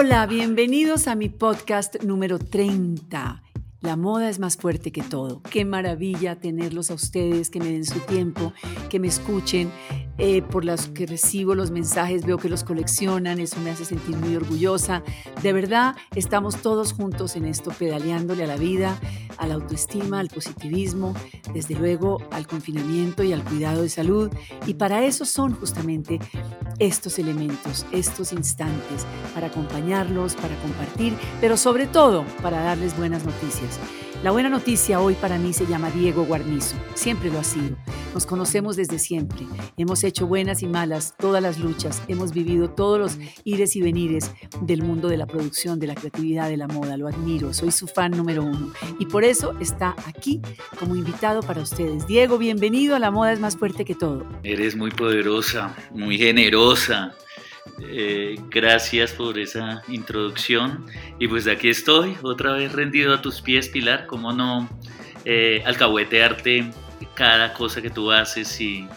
Hola, bienvenidos a mi podcast número 30. La moda es más fuerte que todo. Qué maravilla tenerlos a ustedes, que me den su tiempo, que me escuchen. Eh, por las que recibo los mensajes, veo que los coleccionan, eso me hace sentir muy orgullosa. De verdad, estamos todos juntos en esto, pedaleándole a la vida, a la autoestima, al positivismo, desde luego al confinamiento y al cuidado de salud. Y para eso son justamente estos elementos, estos instantes, para acompañarlos, para compartir, pero sobre todo para darles buenas noticias. La buena noticia hoy para mí se llama Diego Guarnizo. Siempre lo ha sido. Nos conocemos desde siempre. Hemos hecho buenas y malas todas las luchas. Hemos vivido todos los ires y venires del mundo de la producción, de la creatividad, de la moda. Lo admiro. Soy su fan número uno. Y por eso está aquí como invitado para ustedes. Diego, bienvenido a La Moda es más fuerte que todo. Eres muy poderosa, muy generosa eh, gracias por esa introducción. Y pues aquí estoy, otra vez rendido a tus pies, Pilar. ¿Cómo no eh, alcahuetearte cada cosa que tú haces? Y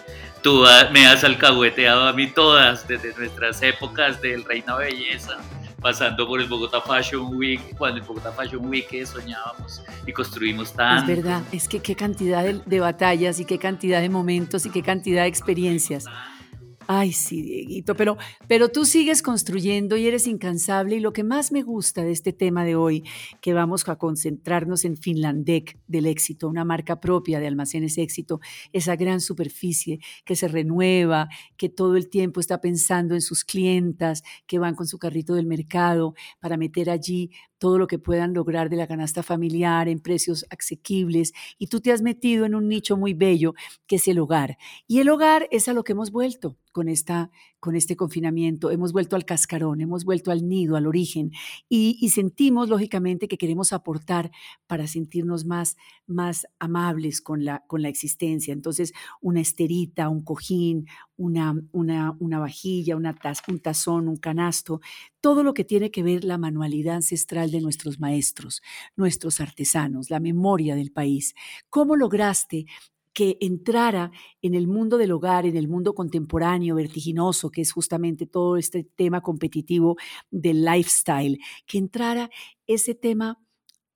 tú me has alcahueteado a mí todas, desde nuestras épocas del Reina Belleza, pasando por el Bogotá Fashion Week, cuando el Bogotá Fashion Week soñábamos y construimos tanto. Es verdad, es que qué cantidad de batallas y qué cantidad de momentos y qué cantidad de experiencias. Ay, sí, Dieguito, pero, pero tú sigues construyendo y eres incansable y lo que más me gusta de este tema de hoy, que vamos a concentrarnos en Finlandec del éxito, una marca propia de almacenes éxito, esa gran superficie que se renueva, que todo el tiempo está pensando en sus clientas, que van con su carrito del mercado para meter allí todo lo que puedan lograr de la canasta familiar en precios asequibles y tú te has metido en un nicho muy bello que es el hogar. Y el hogar es a lo que hemos vuelto con, esta, con este confinamiento, hemos vuelto al cascarón, hemos vuelto al nido, al origen y, sentimos lógicamente que queremos aportar para sentirnos más, más amables con la, con la existencia. Entonces, una esterita, un cojín, una, una, una vajilla, una un tazón, un canasto, todo lo que tiene que ver la manualidad ancestral de nuestros maestros, nuestros artesanos, la memoria del país. ¿Cómo lograste que entrara en el mundo del hogar, en el mundo contemporáneo, vertiginoso, que es justamente todo este tema competitivo del lifestyle, que entrara ese tema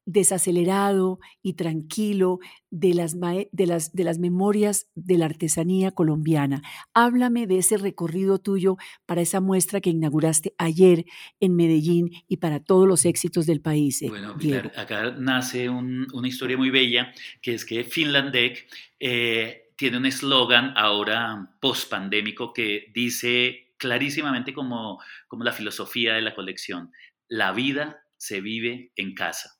desacelerado y tranquilo de las, de, las, de las memorias de la artesanía colombiana. Háblame de ese recorrido tuyo para esa muestra que inauguraste ayer en Medellín y para todos los éxitos del país. Eh, bueno, acá nace una historia muy bella, que es que Finlandec eh, tiene un eslogan ahora post-pandémico que dice clarísimamente como, como la filosofía de la colección, la vida se vive en casa.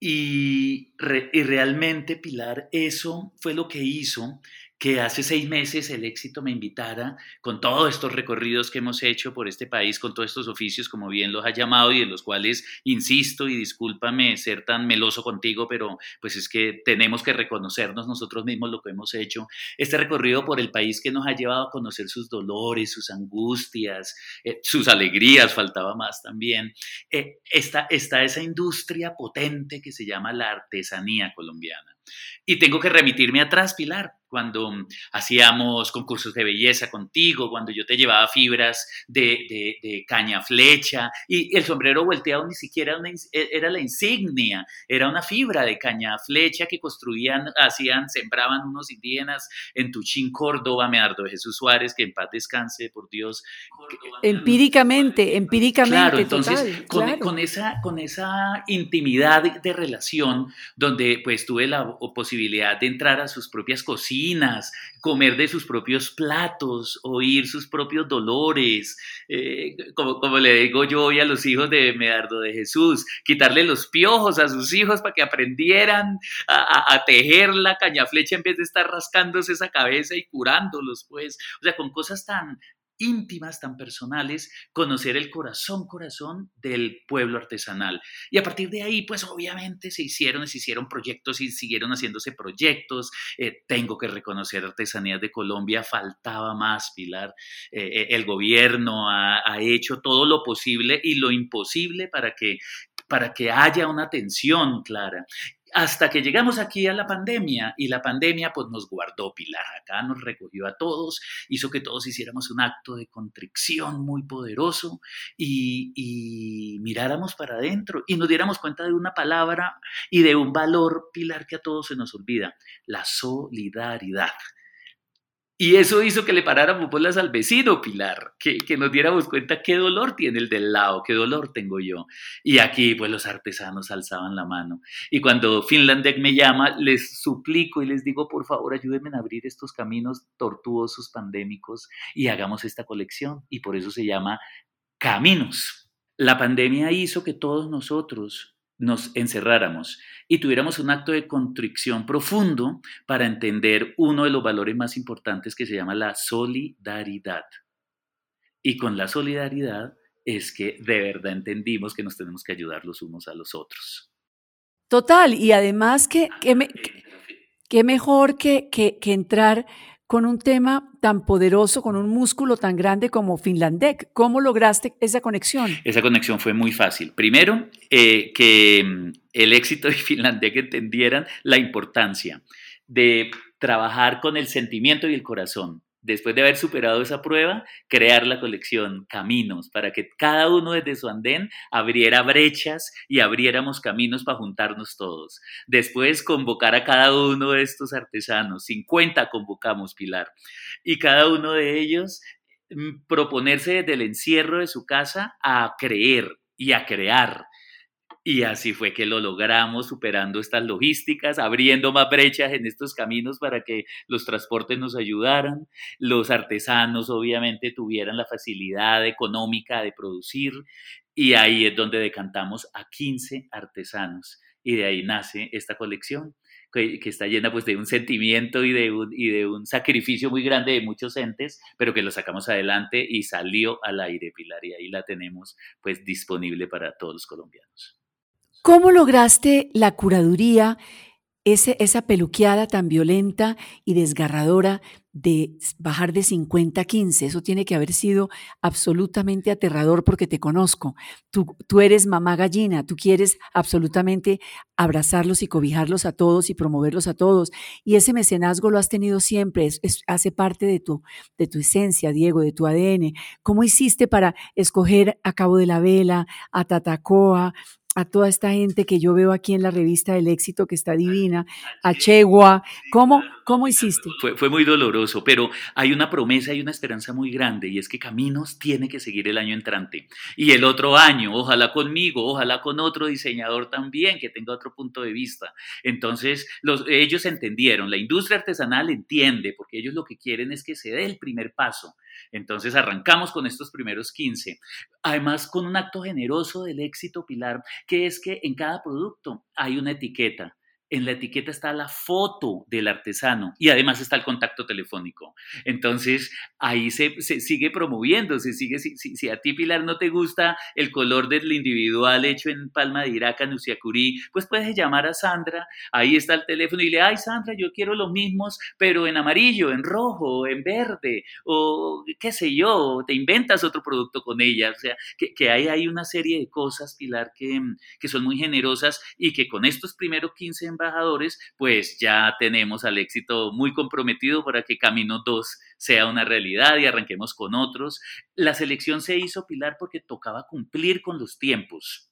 Y, y, realmente, Pilar, eso fue lo que hizo que hace seis meses el éxito me invitara con todos estos recorridos que hemos hecho por este país, con todos estos oficios, como bien los ha llamado, y de los cuales insisto y discúlpame ser tan meloso contigo, pero pues es que tenemos que reconocernos nosotros mismos lo que hemos hecho. Este recorrido por el país que nos ha llevado a conocer sus dolores, sus angustias, eh, sus alegrías, faltaba más también. Eh, está, está esa industria potente que se llama la artesanía colombiana. Y tengo que remitirme atrás, Pilar, cuando mm, hacíamos concursos de belleza contigo, cuando yo te llevaba fibras de, de, caña flecha y el sombrero volteado ni siquiera e, era la insignia, era una fibra de caña flecha que construían, hacían, sembraban unos indígenas en Tuchín, Córdoba, Medardo de Jesús Suárez, que en paz descanse, por Dios. empíricamente, empíricamente. Claro, entonces con, con, esa, con esa intimidad de relación donde pues tuve la posibilidad de entrar a sus propias cocinas, comer de sus propios platos, oír sus propios dolores, eh, como, como, le digo yo hoy a los hijos de Medardo de Jesús, quitarle los piojos a sus hijos para que aprendieran a, a, tejer la caña flecha en vez de estar rascándose esa cabeza y curándolos, pues, o sea, con cosas tan, íntimas, tan personales, conocer el corazón, corazón del pueblo artesanal. Y a partir de ahí, pues obviamente se hicieron, se hicieron proyectos y siguieron haciéndose proyectos. Eh, tengo que reconocer Artesanías de Colombia, faltaba más, Pilar. Eh, eh, el gobierno ha, ha hecho todo lo posible y lo imposible para que para que haya una atención clara. Hasta que llegamos aquí a la pandemia y la pandemia pues nos guardó Pilar, acá nos recogió a todos, hizo que todos hiciéramos un acto de contrición muy poderoso y, y miráramos para adentro y nos diéramos cuenta de una palabra y de un valor, Pilar, que a todos se nos olvida, la solidaridad. Y eso hizo que le paráramos bolas al vecino, Pilar, que, que, nos diéramos cuenta qué dolor tiene el del lado, qué dolor tengo yo. Y aquí, pues los artesanos alzaban la mano. Y cuando Finlandec me llama, les suplico y les digo, por favor, ayúdenme a abrir estos caminos tortuosos, pandémicos, y hagamos esta colección. Y por eso se llama Caminos. La pandemia hizo que todos nosotros nos encerráramos y tuviéramos un acto de contrición profundo para entender uno de los valores más importantes que se llama la solidaridad. Y con la solidaridad es que de verdad entendimos que nos tenemos que ayudar los unos a los otros. Total, y además que, que, mejor que, que, que entrar con un tema tan poderoso, con un músculo tan grande como Finlandec. ¿Cómo lograste esa conexión? Esa conexión fue muy fácil. Primero, eh, que mm, el éxito de Finlandec entendieran la importancia de trabajar con el sentimiento y el corazón después de haber superado esa prueba, crear la colección Caminos, para que cada uno desde su andén abriera brechas y abriéramos caminos para juntarnos todos. Después convocar a cada uno de estos artesanos, 50 convocamos, Pilar, y cada uno de ellos mm, proponerse desde el encierro de su casa a creer y a crear y así fue que lo logramos, superando estas logísticas, abriendo más brechas en estos caminos para que los transportes nos ayudaran, los artesanos obviamente tuvieran la facilidad económica de producir y ahí es donde decantamos a 15 artesanos y de ahí nace esta colección que, está llena pues de un sentimiento y de un, y de un sacrificio muy grande de muchos entes, pero que lo sacamos adelante y salió al aire, Pilar, y ahí la tenemos pues disponible para todos los colombianos. ¿Cómo lograste la curaduría, ese, esa peluqueada tan violenta y desgarradora de bajar de 50 a 15? Eso tiene que haber sido absolutamente aterrador porque te conozco. Tú, tú eres mamá gallina, tú quieres absolutamente abrazarlos y cobijarlos a todos y promoverlos a todos. Y ese mecenazgo lo has tenido siempre, es, hace parte de tu, de tu esencia, Diego, de tu ADN. ¿Cómo hiciste para escoger a Cabo de la Vela, a Tatacoa, a toda esta gente que yo veo aquí en la revista del éxito que está divina, a Chegua, ¿cómo, cómo hiciste? Fue, fue, muy doloroso, pero hay una promesa y una esperanza muy grande y es que Caminos tiene que seguir el año entrante y el otro año, ojalá conmigo, ojalá con otro diseñador también que tenga otro punto de vista. Entonces, los, ellos entendieron, la industria artesanal entiende, porque ellos lo que quieren es que se dé el primer paso. Entonces, arrancamos con estos primeros 15. Además, con un acto generoso del éxito, Pilar, que es que en cada producto hay una etiqueta en la etiqueta está la foto del artesano y además está el contacto telefónico. Entonces, ahí se, sigue promoviendo, se sigue, si, a ti, Pilar, no te gusta el color del individual hecho en Palma de Iraca, en Uciacurí, pues puedes llamar a Sandra, ahí está el teléfono y le, ay, Sandra, yo quiero los mismos, pero en amarillo, en rojo, en verde, o qué sé yo, te inventas otro producto con ella. O sea, que, que ahí hay una serie de cosas, Pilar, que, que son muy generosas y que con estos primeros 15 embajadores, pues ya tenemos al éxito muy comprometido para que Camino 2 sea una realidad y arranquemos con otros. La selección se hizo, Pilar, porque tocaba cumplir con los tiempos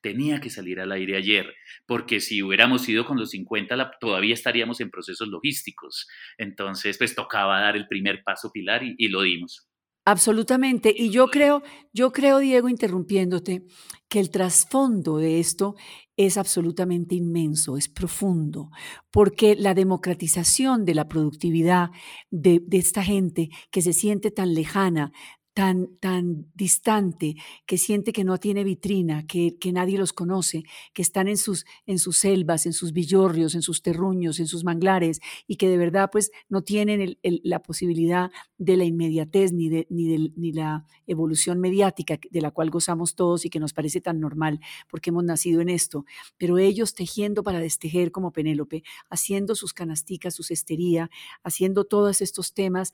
tenía que salir al aire ayer, porque si hubiéramos ido con los 50 todavía estaríamos en procesos logísticos. Entonces, pues tocaba dar el primer paso, Pilar, y, y lo dimos. Absolutamente. Y yo creo, yo creo, Diego, interrumpiéndote, que el trasfondo de esto es absolutamente inmenso, es profundo, porque la democratización de la productividad de, esta gente que se siente tan lejana tan, tan distante, que siente que no tiene vitrina, que, que, nadie los conoce, que están en sus, en sus selvas, en sus villorrios, en sus terruños, en sus manglares, y que de verdad pues no tienen la posibilidad de la inmediatez ni, de, ni, de, ni la evolución mediática de la cual gozamos todos y que nos parece tan normal porque hemos nacido en esto, pero ellos tejiendo para destejer como Penélope, haciendo sus canasticas, su cestería, haciendo todos estos temas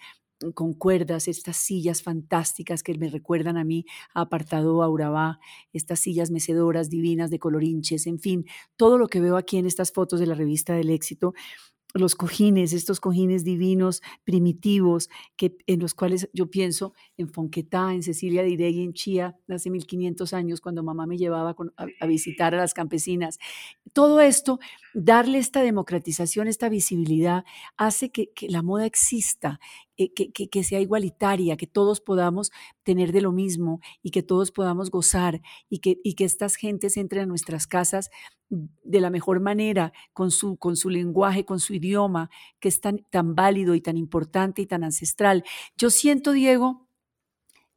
con cuerdas, estas sillas fantásticas que me recuerdan a mí, a apartado Aurabá, estas sillas mecedoras divinas de colorinches, en fin, todo lo que veo aquí en estas fotos de la revista del éxito los cojines, estos cojines divinos, primitivos, que, en los cuales yo pienso en Fonquetá, en Cecilia de Iregui, en Chía, hace 1500 años, cuando mamá me llevaba a, visitar a las campesinas. Todo esto, darle esta democratización, esta visibilidad, hace que, la moda exista, eh, que, que, sea igualitaria, que todos podamos tener de lo mismo y que todos podamos gozar y que, y que estas gentes entren a nuestras casas de la mejor manera, con su, con su lenguaje, con su idioma, que es tan, tan válido y tan importante y tan ancestral. Yo siento, Diego,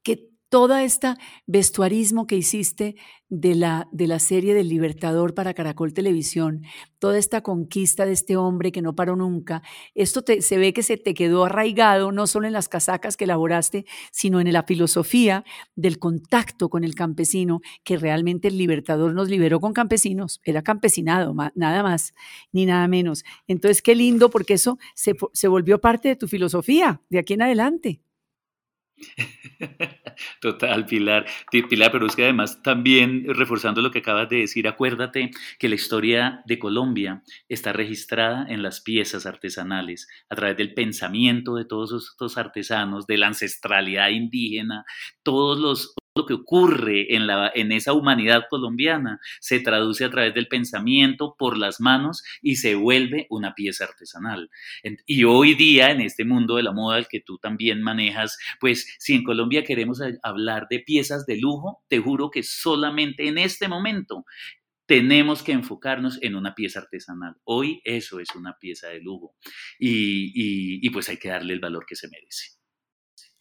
que todo este vestuarismo que hiciste de la, de la serie del Libertador para Caracol Televisión, toda esta conquista de este hombre que no paró nunca, esto se ve que se te quedó arraigado no solo en las casacas que elaboraste, sino en la filosofía del contacto con el campesino, que realmente el Libertador nos liberó con campesinos, era campesinado, nada más ni nada menos. Entonces, qué lindo porque eso se, se volvió parte de tu filosofía de aquí en adelante. Total, Pilar. Pilar, pero es que además también reforzando lo que acabas de decir, acuérdate que la historia de Colombia está registrada en las piezas artesanales, a través del pensamiento de todos estos artesanos, de la ancestralidad indígena, todos los lo que ocurre en, la, en esa humanidad colombiana se traduce a través del pensamiento, por las manos y se vuelve una pieza artesanal. Y hoy día, en este mundo de la moda al que tú también manejas, pues si en Colombia queremos hablar de piezas de lujo, te juro que solamente en este momento tenemos que enfocarnos en una pieza artesanal. Hoy eso es una pieza de lujo y, y pues hay que darle el valor que se merece.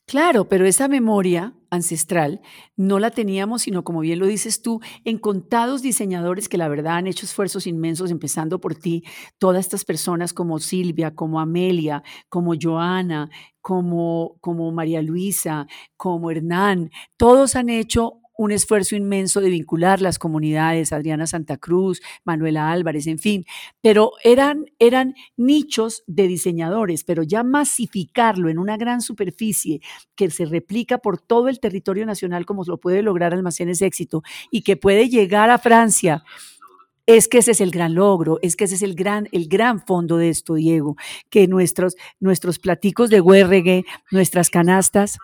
Claro, pero esa memoria ancestral no la teníamos, sino como bien lo dices tú, en contados diseñadores que la verdad han hecho esfuerzos inmensos, empezando por ti, todas estas personas como Silvia, como Amelia, como Joana, como, como María Luisa, como Hernán, todos han hecho un esfuerzo inmenso de vincular las comunidades, Adriana Santa Cruz, Manuela Álvarez, en fin, pero eran, eran nichos de diseñadores, pero ya masificarlo en una gran superficie que se replica por todo el territorio nacional como lo puede lograr Almacenes Éxito y que puede llegar a Francia es que ese es el gran logro, es que ese es el gran, el gran fondo de esto, Diego, que nuestros, nuestros platicos de huérregue, nuestras canastas,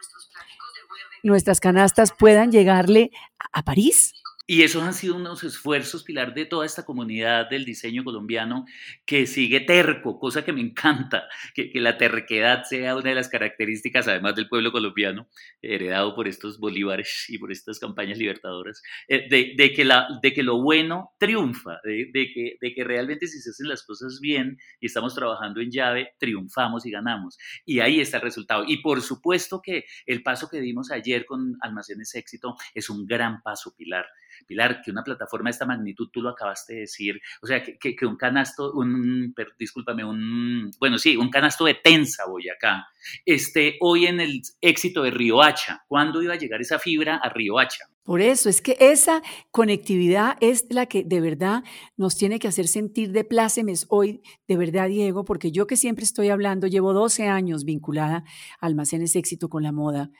nuestras canastas puedan llegarle a París. Y esos han sido unos esfuerzos, Pilar, de toda esta comunidad del diseño colombiano que sigue terco, cosa que me encanta, que, la terquedad sea una de las características, además del pueblo colombiano, heredado por estos bolívares y por estas campañas libertadoras, eh, de, que, lo bueno triunfa, de, que, de que realmente si se hacen las cosas bien y estamos trabajando en llave, triunfamos y ganamos. Y ahí está el resultado. Y por supuesto que el paso que dimos ayer con Almacenes Éxito es un gran paso, Pilar. Pilar, que una plataforma de esta magnitud, tú lo acabaste de decir, o sea, que, un canasto, un, discúlpame, un, bueno, sí, un canasto de Tensa Boyacá, esté hoy en el éxito de Río Hacha. ¿Cuándo iba a llegar esa fibra a Río Hacha? Por eso, es que esa conectividad es la que de verdad nos tiene que hacer sentir de plácemes hoy, de verdad, Diego, porque yo que siempre estoy hablando, llevo 12 años vinculada a Almacenes Éxito con la moda,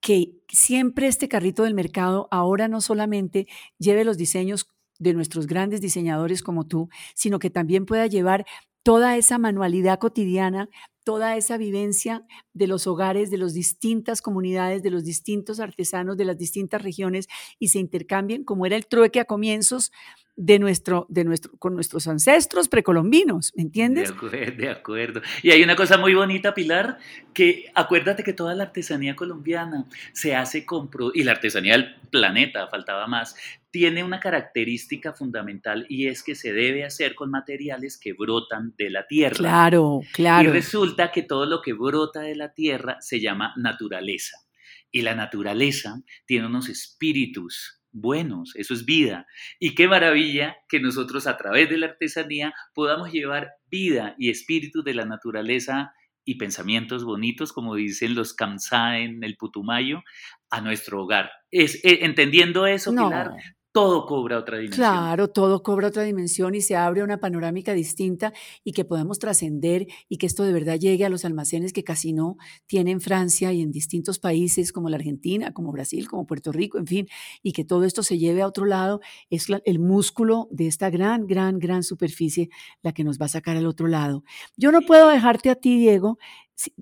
que siempre este carrito del mercado ahora no solamente lleve los diseños de nuestros grandes diseñadores como tú, sino que también pueda llevar toda esa manualidad cotidiana, toda esa vivencia de los hogares, de las distintas comunidades, de los distintos artesanos, de las distintas regiones y se intercambien como era el trueque a comienzos de nuestro, de nuestro, con nuestros ancestros precolombinos, ¿me entiendes? De acuerdo, de acuerdo. Y hay una cosa muy bonita, Pilar, que acuérdate que toda la artesanía colombiana se hace con, y la artesanía del planeta, faltaba más, tiene una característica fundamental y es que se debe hacer con materiales que brotan de la tierra. Claro, claro. Y resulta que todo lo que brota de la tierra se llama naturaleza. Y la naturaleza tiene unos espíritus buenos, eso es vida. Y qué maravilla que nosotros a través de la artesanía podamos llevar vida y espíritu de la naturaleza y pensamientos bonitos, como dicen los Kamsa en el Putumayo, a nuestro hogar. Es, eh, entendiendo eso, Pilar, todo cobra otra dimensión. Claro, todo cobra otra dimensión y se abre una panorámica distinta y que podamos trascender y que esto de verdad llegue a los almacenes que casi no tienen Francia y en distintos países como la Argentina, como Brasil, como Puerto Rico, en fin, y que todo esto se lleve a otro lado, es el músculo de esta gran, gran, gran superficie la que nos va a sacar al otro lado. Yo no puedo dejarte a ti, Diego,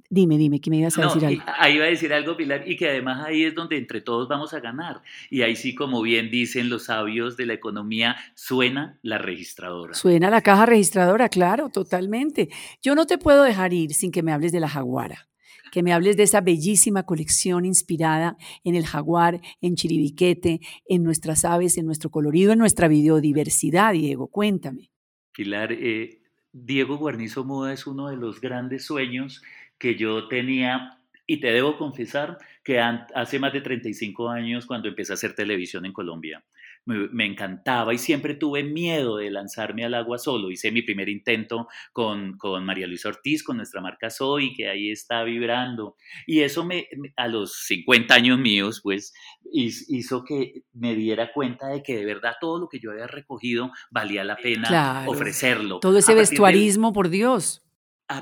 dime, dime, que me ibas a decir algo. Ahí iba a decir algo, Pilar, y que además ahí es donde entre todos vamos a ganar. Y ahí sí, como bien dicen los sabios de la economía, suena la registradora. Suena la caja registradora, claro, totalmente. Yo no te puedo dejar ir sin que me hables de la jaguara que me hables de esa bellísima colección inspirada en el jaguar, en Chiribiquete, en nuestras aves, en nuestro colorido, en nuestra biodiversidad, Diego. Cuéntame. Pilar, eh, Diego Guarnizo Moda es uno de los grandes sueños que yo tenía y te debo confesar que hace más de 35 años cuando empecé a hacer televisión en Colombia me, encantaba y siempre tuve miedo de lanzarme al agua solo. Hice mi primer intento con, con María Luisa Ortiz, con nuestra marca Soy, que ahí está vibrando. Y eso me, a los 50 años míos, pues hizo que me diera cuenta de que de verdad todo lo que yo había recogido valía la pena ofrecerlo. Todo ese vestuarismo, por Dios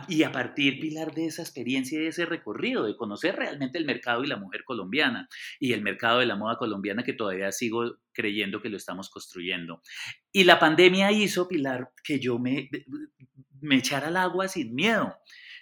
y a partir, Pilar, de esa experiencia y de ese recorrido, de conocer realmente el mercado y la mujer colombiana y el mercado de la moda colombiana que todavía sigo creyendo que lo estamos construyendo. Y la pandemia hizo, Pilar, que yo me, echara al agua sin miedo.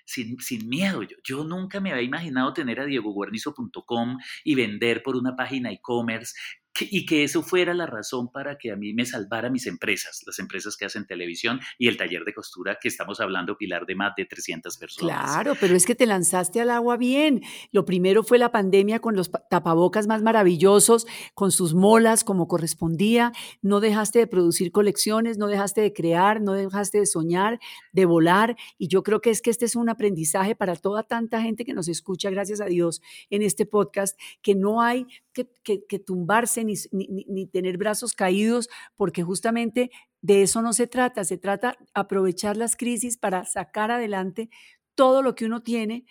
Sin, sin, miedo. Yo, yo, nunca me había imaginado tener a diegoguarnizo.com y vender por una página e-commerce y que eso fuera la razón para que a mí me salvara mis empresas, las empresas que hacen televisión y el taller de costura que estamos hablando, Pilar, de más de 300 personas. Claro, pero es que te lanzaste al agua bien. Lo primero fue la pandemia con los tapabocas más maravillosos, con sus molas como correspondía. No dejaste de producir colecciones, no dejaste de crear, no dejaste de soñar, de volar. Y yo creo que es que este es un aprendizaje para toda tanta gente que nos escucha, gracias a Dios, en este podcast, que no hay que, tumbarse ni, ni, tener brazos caídos, porque justamente de eso no se trata, se trata aprovechar las crisis para sacar adelante todo lo que uno tiene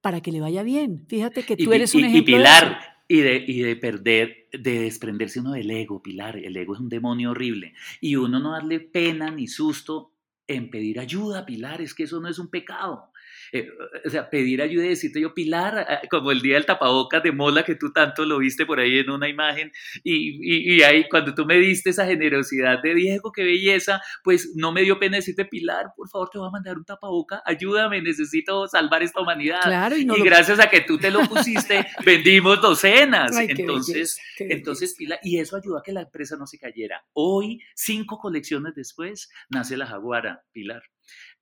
para que le vaya bien. Fíjate que tú eres un ejemplo. Y Pilar, Y de, y de perder, de desprenderse uno del ego, Pilar. El ego es un demonio horrible. Y uno no darle pena ni susto en pedir ayuda, Pilar. Es que eso no es un pecado. Eh, o sea, pedir ayuda y decirte yo, Pilar, como el día del tapabocas de Mola, que tú tanto lo viste por ahí en una imagen, y, y, ahí cuando tú me diste esa generosidad de Diego, qué belleza, pues no me dio pena decirte, Pilar, por favor, te voy a mandar un tapaboca, ayúdame, necesito salvar esta humanidad. Claro, y, gracias a que tú te lo pusiste, vendimos docenas. entonces, entonces, Pilar, y eso ayudó a que la empresa no se cayera. Hoy, cinco colecciones después, nace la Jaguara, Pilar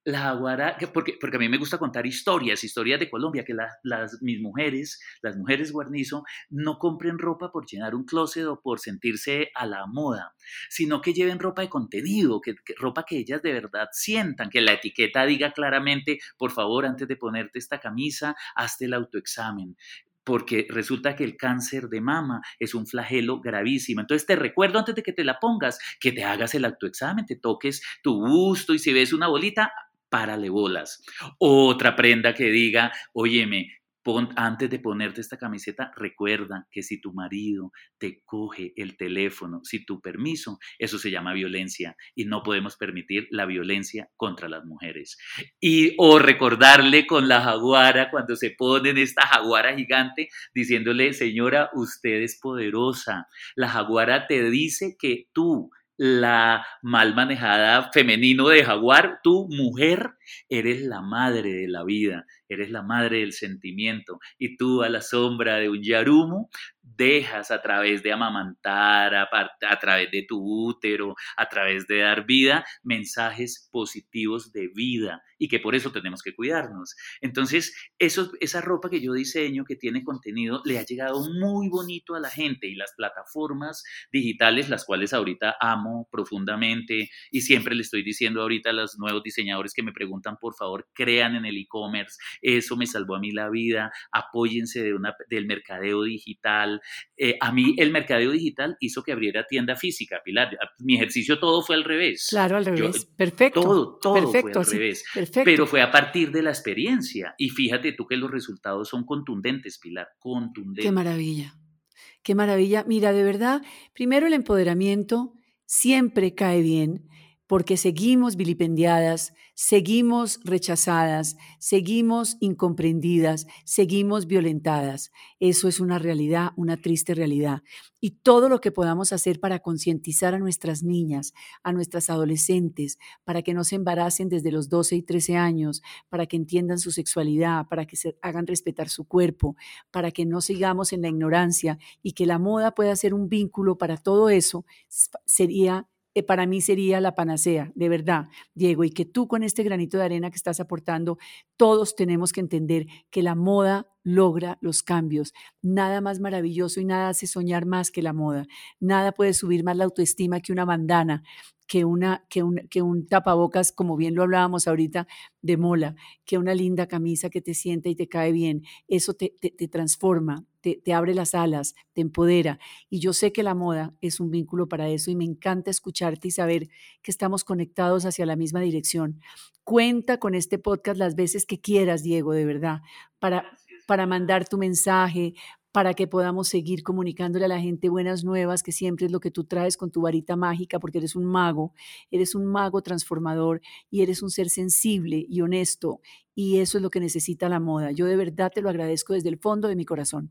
la jaguara, porque, porque a mí me gusta contar historias, historias de Colombia, que las, mis mujeres, las mujeres guarnizo, no compren ropa por llenar un closet o por sentirse a la moda, sino que lleven ropa de contenido, que, ropa que ellas de verdad sientan, que la etiqueta diga claramente, por favor, antes de ponerte esta camisa, hazte el autoexamen porque resulta que el cáncer de mama es un flagelo gravísimo. Entonces te recuerdo antes de que te la pongas, que te hagas el autoexamen, te toques tu busto y si ves una bolita, párale bolas. Otra prenda que diga, óyeme, antes de ponerte esta camiseta, recuerda que si tu marido te coge el teléfono, si tu permiso, eso se llama violencia y no podemos permitir la violencia contra las mujeres. Y o recordarle con la jaguara cuando se ponen esta jaguara gigante diciéndole, señora, usted es poderosa. La jaguara te dice que tú la mal manejada femenino de jaguar, tú mujer eres la madre de la vida, eres la madre del sentimiento y tú a la sombra de un yarumo dejas a través de amamantar, a, través de tu útero, a través de dar vida, mensajes positivos de vida y que por eso tenemos que cuidarnos. Entonces, esa ropa que yo diseño, que tiene contenido, le ha llegado muy bonito a la gente y las plataformas digitales, las cuales ahorita amo profundamente y siempre le estoy diciendo ahorita a los nuevos diseñadores que me preguntan, por favor, crean en el e-commerce, eso me salvó a mí la vida, apóyense de una, del mercadeo digital. Eh, a mí el mercadeo digital hizo que abriera tienda física, Pilar. Mi ejercicio todo fue al revés. Claro, al revés. perfecto. Todo, todo fue al revés. Pero fue a partir de la experiencia. Y fíjate tú que los resultados son contundentes, Pilar, contundentes. Qué maravilla. Qué maravilla. Mira, de verdad, primero el empoderamiento siempre cae bien porque seguimos vilipendiadas, seguimos rechazadas, seguimos incomprendidas, seguimos violentadas. Eso es una realidad, una triste realidad. Y todo lo que podamos hacer para concientizar a nuestras niñas, a nuestras adolescentes, para que no se embaracen desde los 12 y 13 años, para que entiendan su sexualidad, para que se hagan respetar su cuerpo, para que no sigamos en la ignorancia y que la moda pueda ser un vínculo para todo eso, sería eh, para mí sería la panacea, de verdad, Diego, y que tú con este granito de arena que estás aportando, todos tenemos que entender que la moda logra los cambios. Nada más maravilloso y nada hace soñar más que la moda. Nada puede subir más la autoestima que una bandana, que, una, que, un, que un tapabocas, como bien lo hablábamos ahorita, de mola, que una linda camisa que te sienta y te cae bien. Eso te, te, transforma, te, te, abre las alas, te empodera. Y yo sé que la moda es un vínculo para eso y me encanta escucharte y saber que estamos conectados hacia la misma dirección. Cuenta con este podcast las veces que quieras, Diego, de verdad, para, para mandar tu mensaje, para que podamos seguir comunicándole a la gente buenas nuevas, que siempre es lo que tú traes con tu varita mágica, porque eres un mago, eres un mago transformador y eres un ser sensible y honesto, y eso es lo que necesita la moda. Yo de verdad te lo agradezco desde el fondo de mi corazón.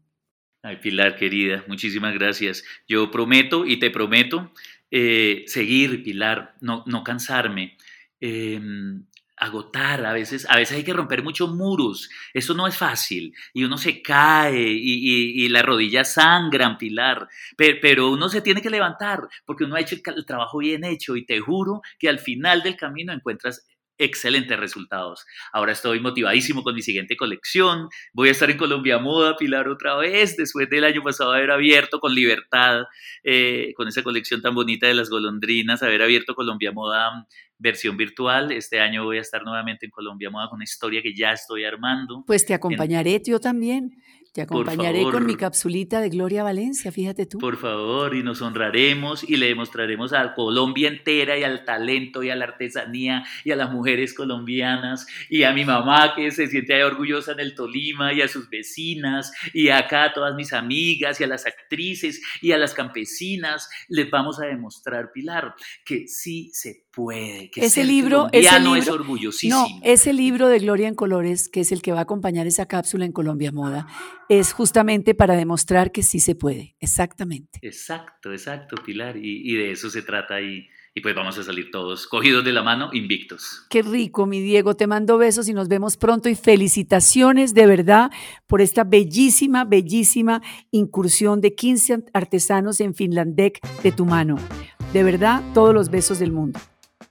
Ay, Pilar, querida, muchísimas gracias. Yo prometo y te prometo eh, seguir, Pilar, no, no cansarme. Em, agotar, a veces, a veces hay que romper muchos muros, eso no es fácil, y uno se cae y, y, las rodillas sangran, Pilar, pero, pero, uno se tiene que levantar porque uno ha hecho el, trabajo bien hecho y te juro que al final del camino encuentras excelentes resultados. Ahora estoy motivadísimo con mi siguiente colección. Voy a estar en Colombia Moda, Pilar, otra vez, después del año pasado haber abierto con libertad, eh, con esa colección tan bonita de las golondrinas, haber abierto Colombia Moda versión virtual. Este año voy a estar nuevamente en Colombia Moda con una historia que ya estoy armando. Pues te acompañaré yo también. Te acompañaré con mi capsulita de Gloria Valencia, fíjate tú. Por favor, y nos honraremos y le demostraremos a Colombia entera y al talento y a la artesanía y a las mujeres colombianas y a mi mamá que se siente orgullosa en el Tolima y a sus vecinas y acá a todas mis amigas y a las actrices y a las campesinas, les vamos a demostrar, Pilar, que sí se puede, que ese libro, ese libro, es orgullosísimo. No, ese libro de Gloria en Colores, que es el que va a acompañar esa cápsula en Colombia Moda, es justamente para demostrar que sí se puede, exactamente. Exacto, exacto, Pilar, y, de eso se trata y, y pues vamos a salir todos cogidos de la mano, invictos. Qué rico, mi Diego, te mando besos y nos vemos pronto y felicitaciones de verdad por esta bellísima, bellísima incursión de 15 artesanos en Finlandec de tu mano. De verdad, todos los besos del mundo.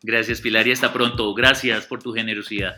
Gracias Pilar y hasta pronto. Gracias por tu generosidad.